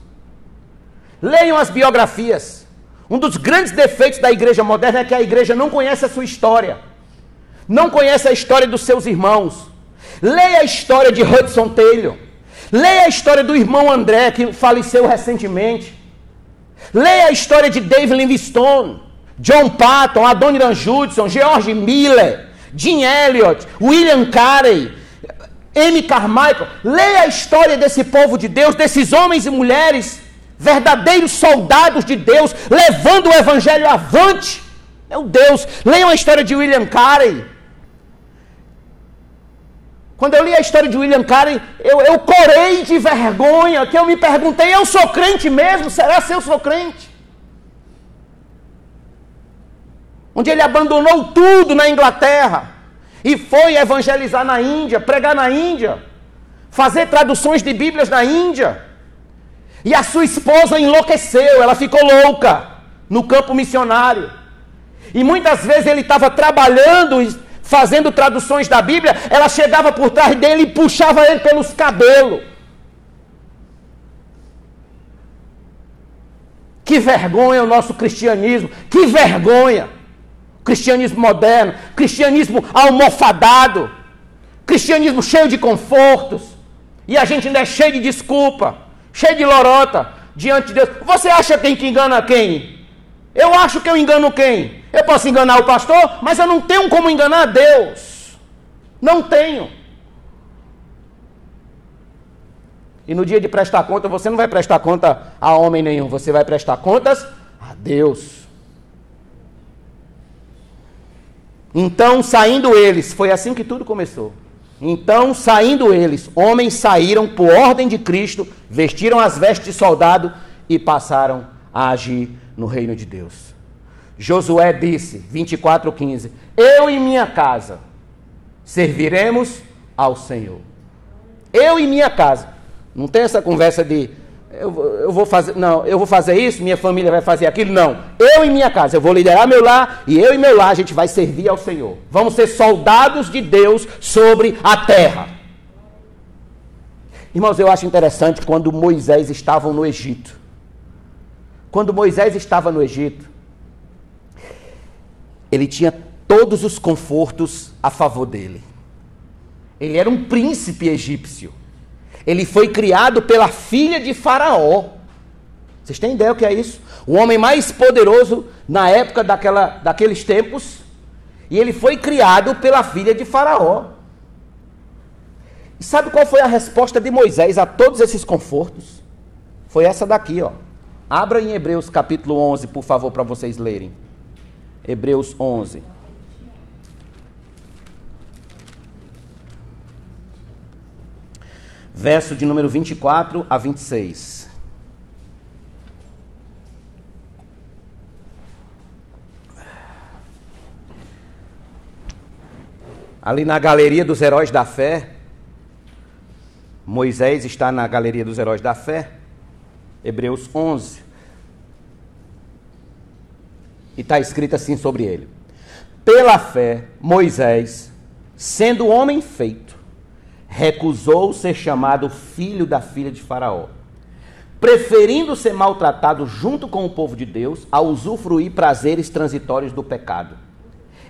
Leiam as biografias. Um dos grandes defeitos da igreja moderna é que a igreja não conhece a sua história. Não conhece a história dos seus irmãos. Leia a história de Hudson Taylor. Leia a história do irmão André, que faleceu recentemente. Leia a história de David Livingstone. John Patton, Adoniran Judson, George Miller, Jim Elliot, William Carey, M. Carmichael. Leia a história desse povo de Deus, desses homens e mulheres, verdadeiros soldados de Deus, levando o evangelho avante. Meu Deus, leiam a história de William Carey. Quando eu li a história de William Carey, eu, eu corei de vergonha, que eu me perguntei, eu sou crente mesmo? Será que eu sou crente? Onde ele abandonou tudo na Inglaterra e foi evangelizar na Índia, pregar na Índia, fazer traduções de Bíblias na Índia. E a sua esposa enlouqueceu, ela ficou louca no campo missionário. E muitas vezes ele estava trabalhando fazendo traduções da Bíblia, ela chegava por trás dele e puxava ele pelos cabelos. Que vergonha o nosso cristianismo, que vergonha. Cristianismo moderno, cristianismo almofadado, cristianismo cheio de confortos. E a gente ainda é cheio de desculpa, cheio de lorota diante de Deus. Você acha quem que engana quem? Eu acho que eu engano quem? Eu posso enganar o pastor, mas eu não tenho como enganar Deus. Não tenho. E no dia de prestar conta, você não vai prestar conta a homem nenhum, você vai prestar contas a Deus. Então, saindo eles, foi assim que tudo começou. Então, saindo eles, homens saíram por ordem de Cristo, vestiram as vestes de soldado e passaram a agir no reino de Deus. Josué disse, 24:15: Eu e minha casa serviremos ao Senhor. Eu e minha casa. Não tem essa conversa de eu, eu, vou fazer, não, eu vou fazer isso, minha família vai fazer aquilo, não. Eu e minha casa, eu vou liderar meu lar e eu e meu lar a gente vai servir ao Senhor. Vamos ser soldados de Deus sobre a terra. Irmãos, eu acho interessante quando Moisés estava no Egito. Quando Moisés estava no Egito, ele tinha todos os confortos a favor dele. Ele era um príncipe egípcio. Ele foi criado pela filha de Faraó. Vocês têm ideia o que é isso? O homem mais poderoso na época daquela, daqueles tempos. E ele foi criado pela filha de Faraó. E sabe qual foi a resposta de Moisés a todos esses confortos? Foi essa daqui, ó. Abra em Hebreus capítulo 11, por favor, para vocês lerem. Hebreus 11. Verso de número 24 a 26. Ali na galeria dos heróis da fé, Moisés está na galeria dos heróis da fé, Hebreus 11, e está escrito assim sobre ele: Pela fé, Moisés, sendo homem feito, recusou ser chamado filho da filha de Faraó, preferindo ser maltratado junto com o povo de Deus a usufruir prazeres transitórios do pecado.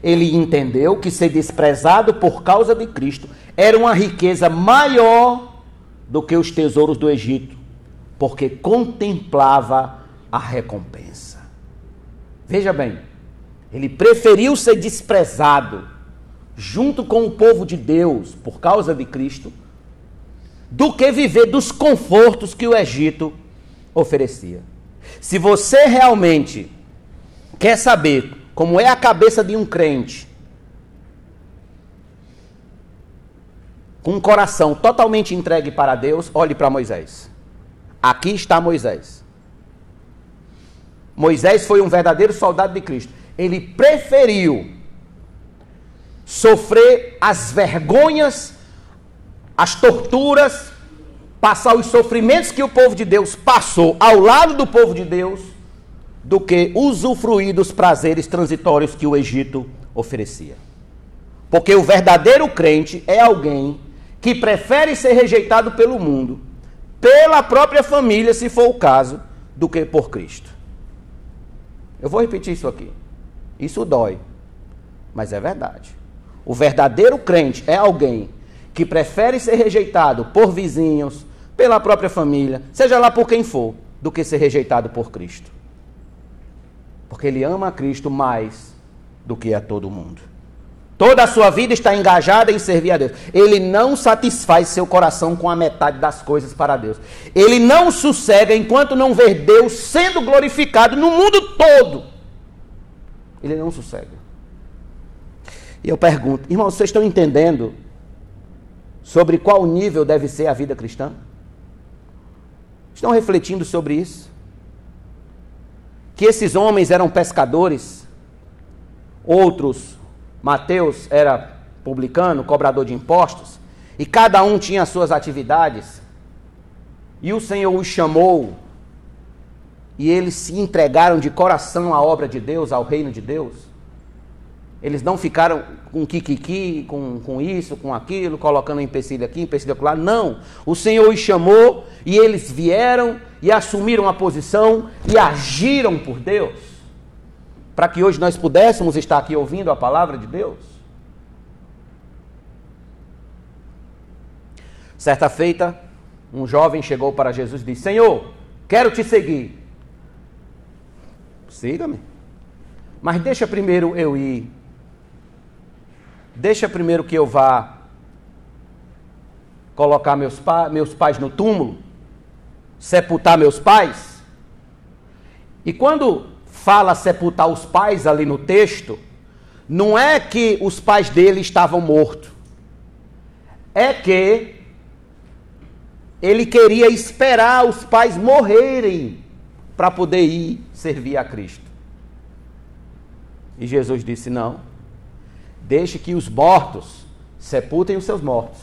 Ele entendeu que ser desprezado por causa de Cristo era uma riqueza maior do que os tesouros do Egito, porque contemplava a recompensa. Veja bem, ele preferiu ser desprezado junto com o povo de Deus por causa de Cristo do que viver dos confortos que o Egito oferecia. Se você realmente quer saber como é a cabeça de um crente com um coração totalmente entregue para Deus, olhe para Moisés. Aqui está Moisés. Moisés foi um verdadeiro soldado de Cristo. Ele preferiu sofrer as vergonhas, as torturas, passar os sofrimentos que o povo de Deus passou ao lado do povo de Deus, do que usufruir dos prazeres transitórios que o Egito oferecia. Porque o verdadeiro crente é alguém que prefere ser rejeitado pelo mundo, pela própria família, se for o caso, do que por Cristo. Eu vou repetir isso aqui. Isso dói, mas é verdade. O verdadeiro crente é alguém que prefere ser rejeitado por vizinhos, pela própria família, seja lá por quem for, do que ser rejeitado por Cristo. Porque ele ama a Cristo mais do que a todo mundo. Toda a sua vida está engajada em servir a Deus. Ele não satisfaz seu coração com a metade das coisas para Deus. Ele não sossega enquanto não ver Deus sendo glorificado no mundo todo. Ele não sossega. E eu pergunto, irmãos, vocês estão entendendo sobre qual nível deve ser a vida cristã? Estão refletindo sobre isso? Que esses homens eram pescadores, outros Mateus era publicano, cobrador de impostos, e cada um tinha as suas atividades. E o Senhor os chamou, e eles se entregaram de coração à obra de Deus, ao reino de Deus. Eles não ficaram com kikiki, com, com isso, com aquilo, colocando empecilho aqui, empecilho lá. Não. O Senhor os chamou e eles vieram e assumiram a posição e agiram por Deus para que hoje nós pudéssemos estar aqui ouvindo a palavra de Deus? Certa feita, um jovem chegou para Jesus e disse: Senhor, quero te seguir. Siga-me. Mas deixa primeiro eu ir. Deixa primeiro que eu vá colocar meus, pa meus pais no túmulo, sepultar meus pais. E quando fala sepultar os pais ali no texto, não é que os pais dele estavam mortos. É que ele queria esperar os pais morrerem para poder ir servir a Cristo. E Jesus disse: Não, deixe que os mortos sepultem os seus mortos.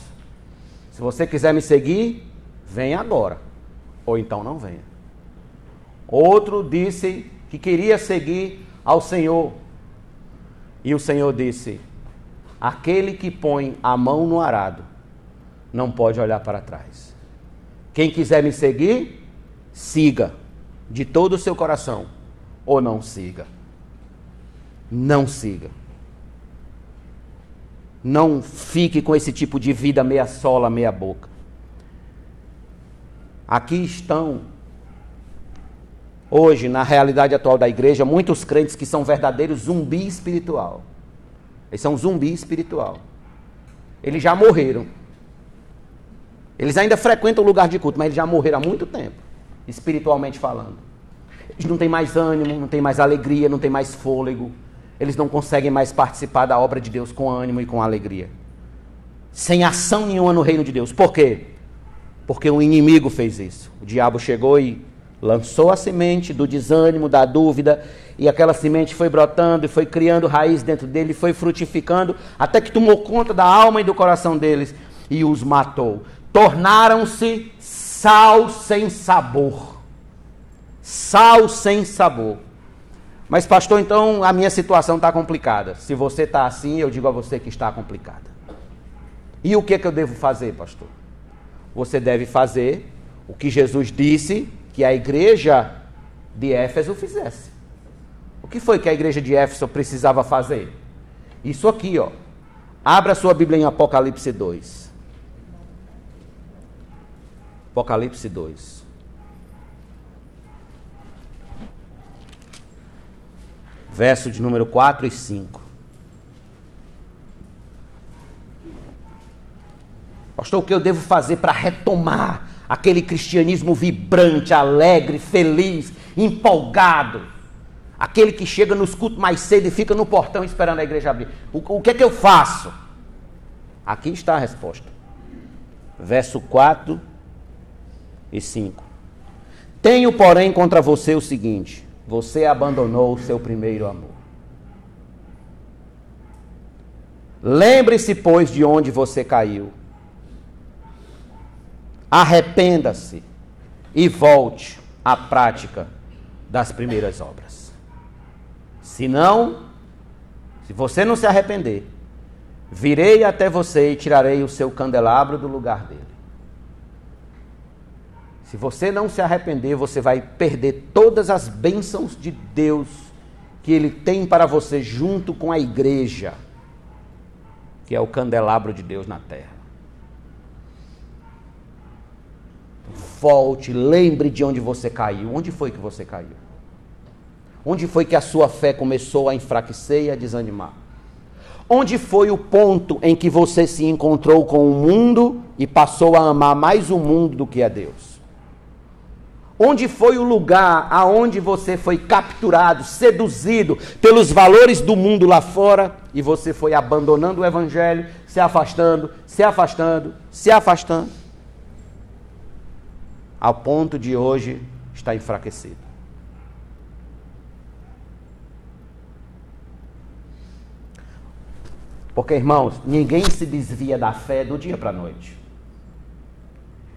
Se você quiser me seguir, venha agora, ou então não venha. Outro disse que queria seguir ao Senhor. E o Senhor disse: Aquele que põe a mão no arado não pode olhar para trás. Quem quiser me seguir, siga de todo o seu coração, ou não siga. Não siga. Não fique com esse tipo de vida meia sola, meia boca. Aqui estão hoje, na realidade atual da igreja, muitos crentes que são verdadeiros zumbi espiritual. Eles são zumbi espiritual. Eles já morreram. Eles ainda frequentam o lugar de culto, mas eles já morreram há muito tempo, espiritualmente falando. Eles não têm mais ânimo, não têm mais alegria, não têm mais fôlego. Eles não conseguem mais participar da obra de Deus com ânimo e com alegria. Sem ação nenhuma no reino de Deus. Por quê? Porque o inimigo fez isso. O diabo chegou e lançou a semente do desânimo, da dúvida, e aquela semente foi brotando e foi criando raiz dentro dele, foi frutificando, até que tomou conta da alma e do coração deles e os matou. Tornaram-se sal sem sabor. Sal sem sabor. Mas, pastor, então a minha situação está complicada. Se você está assim, eu digo a você que está complicada. E o que, é que eu devo fazer, pastor? Você deve fazer o que Jesus disse que a igreja de Éfeso fizesse. O que foi que a igreja de Éfeso precisava fazer? Isso aqui, ó. Abra sua Bíblia em Apocalipse 2. Apocalipse 2. Verso de número 4 e 5. Pastor, o que eu devo fazer para retomar aquele cristianismo vibrante, alegre, feliz, empolgado. Aquele que chega nos cultos mais cedo e fica no portão esperando a igreja abrir. O, o que é que eu faço? Aqui está a resposta. Verso 4 e 5. Tenho, porém, contra você o seguinte: você abandonou o seu primeiro amor. Lembre-se, pois, de onde você caiu arrependa-se e volte à prática das primeiras obras. Se não, se você não se arrepender, virei até você e tirarei o seu candelabro do lugar dele. Se você não se arrepender, você vai perder todas as bênçãos de Deus que Ele tem para você, junto com a igreja, que é o candelabro de Deus na terra. Volte, lembre de onde você caiu. Onde foi que você caiu? Onde foi que a sua fé começou a enfraquecer e a desanimar? Onde foi o ponto em que você se encontrou com o mundo e passou a amar mais o mundo do que a Deus? Onde foi o lugar aonde você foi capturado, seduzido pelos valores do mundo lá fora e você foi abandonando o evangelho, se afastando, se afastando, se afastando, ao ponto de hoje estar enfraquecido? Porque, irmãos, ninguém se desvia da fé do dia para a noite.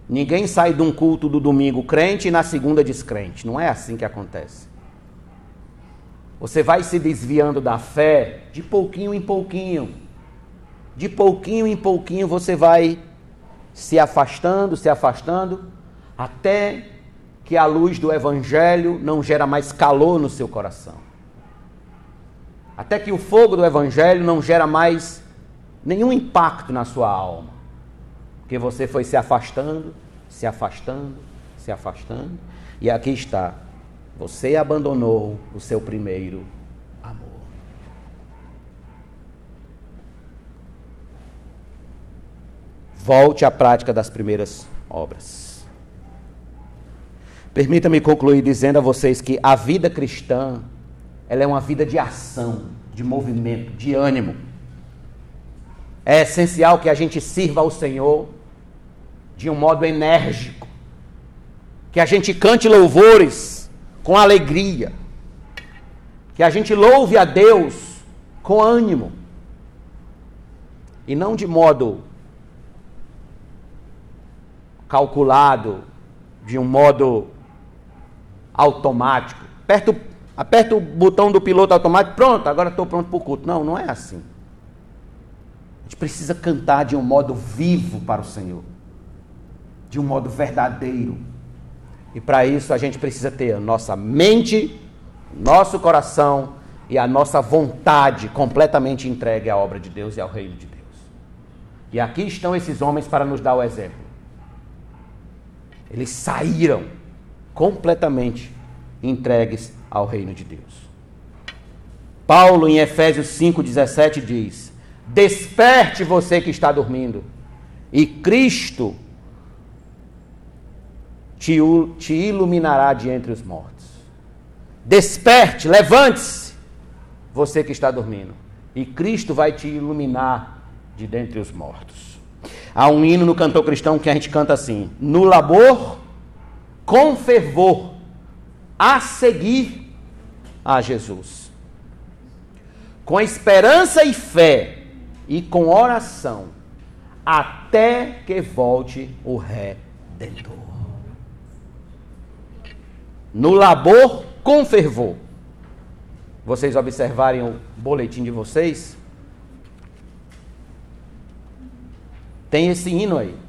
Ninguém sai de um culto do domingo crente e na segunda descrente. Não é assim que acontece. Você vai se desviando da fé de pouquinho em pouquinho. De pouquinho em pouquinho você vai se afastando, se afastando, até que a luz do Evangelho não gera mais calor no seu coração. Até que o fogo do Evangelho não gera mais nenhum impacto na sua alma. Porque você foi se afastando, se afastando, se afastando. E aqui está. Você abandonou o seu primeiro amor. Volte à prática das primeiras obras. Permita-me concluir dizendo a vocês que a vida cristã ela é uma vida de ação, de movimento, de ânimo. É essencial que a gente sirva ao Senhor de um modo enérgico, que a gente cante louvores com alegria, que a gente louve a Deus com ânimo, e não de modo calculado, de um modo automático. Perto Aperta o botão do piloto automático, pronto, agora estou pronto para o culto. Não, não é assim. A gente precisa cantar de um modo vivo para o Senhor, de um modo verdadeiro. E para isso a gente precisa ter a nossa mente, nosso coração e a nossa vontade completamente entregue à obra de Deus e ao reino de Deus. E aqui estão esses homens para nos dar o exemplo. Eles saíram completamente entregues ao reino de Deus. Paulo, em Efésios 5,17, diz: Desperte você que está dormindo, e Cristo te, te iluminará de entre os mortos. Desperte, levante-se, você que está dormindo, e Cristo vai te iluminar de dentre os mortos. Há um hino no cantor cristão que a gente canta assim: No labor, com fervor, a seguir a Jesus. Com esperança e fé e com oração, até que volte o Redentor. No labor com fervor. Vocês observarem o boletim de vocês? Tem esse hino aí.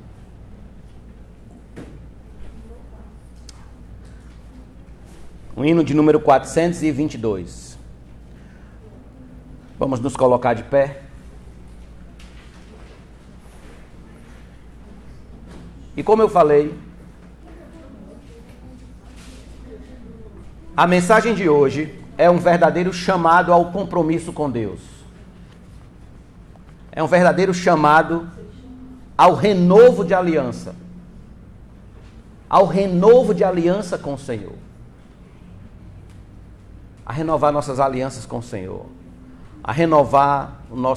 O hino de número 422. Vamos nos colocar de pé. E como eu falei, a mensagem de hoje é um verdadeiro chamado ao compromisso com Deus. É um verdadeiro chamado ao renovo de aliança. Ao renovo de aliança com o Senhor a renovar nossas alianças com o Senhor, a renovar o nosso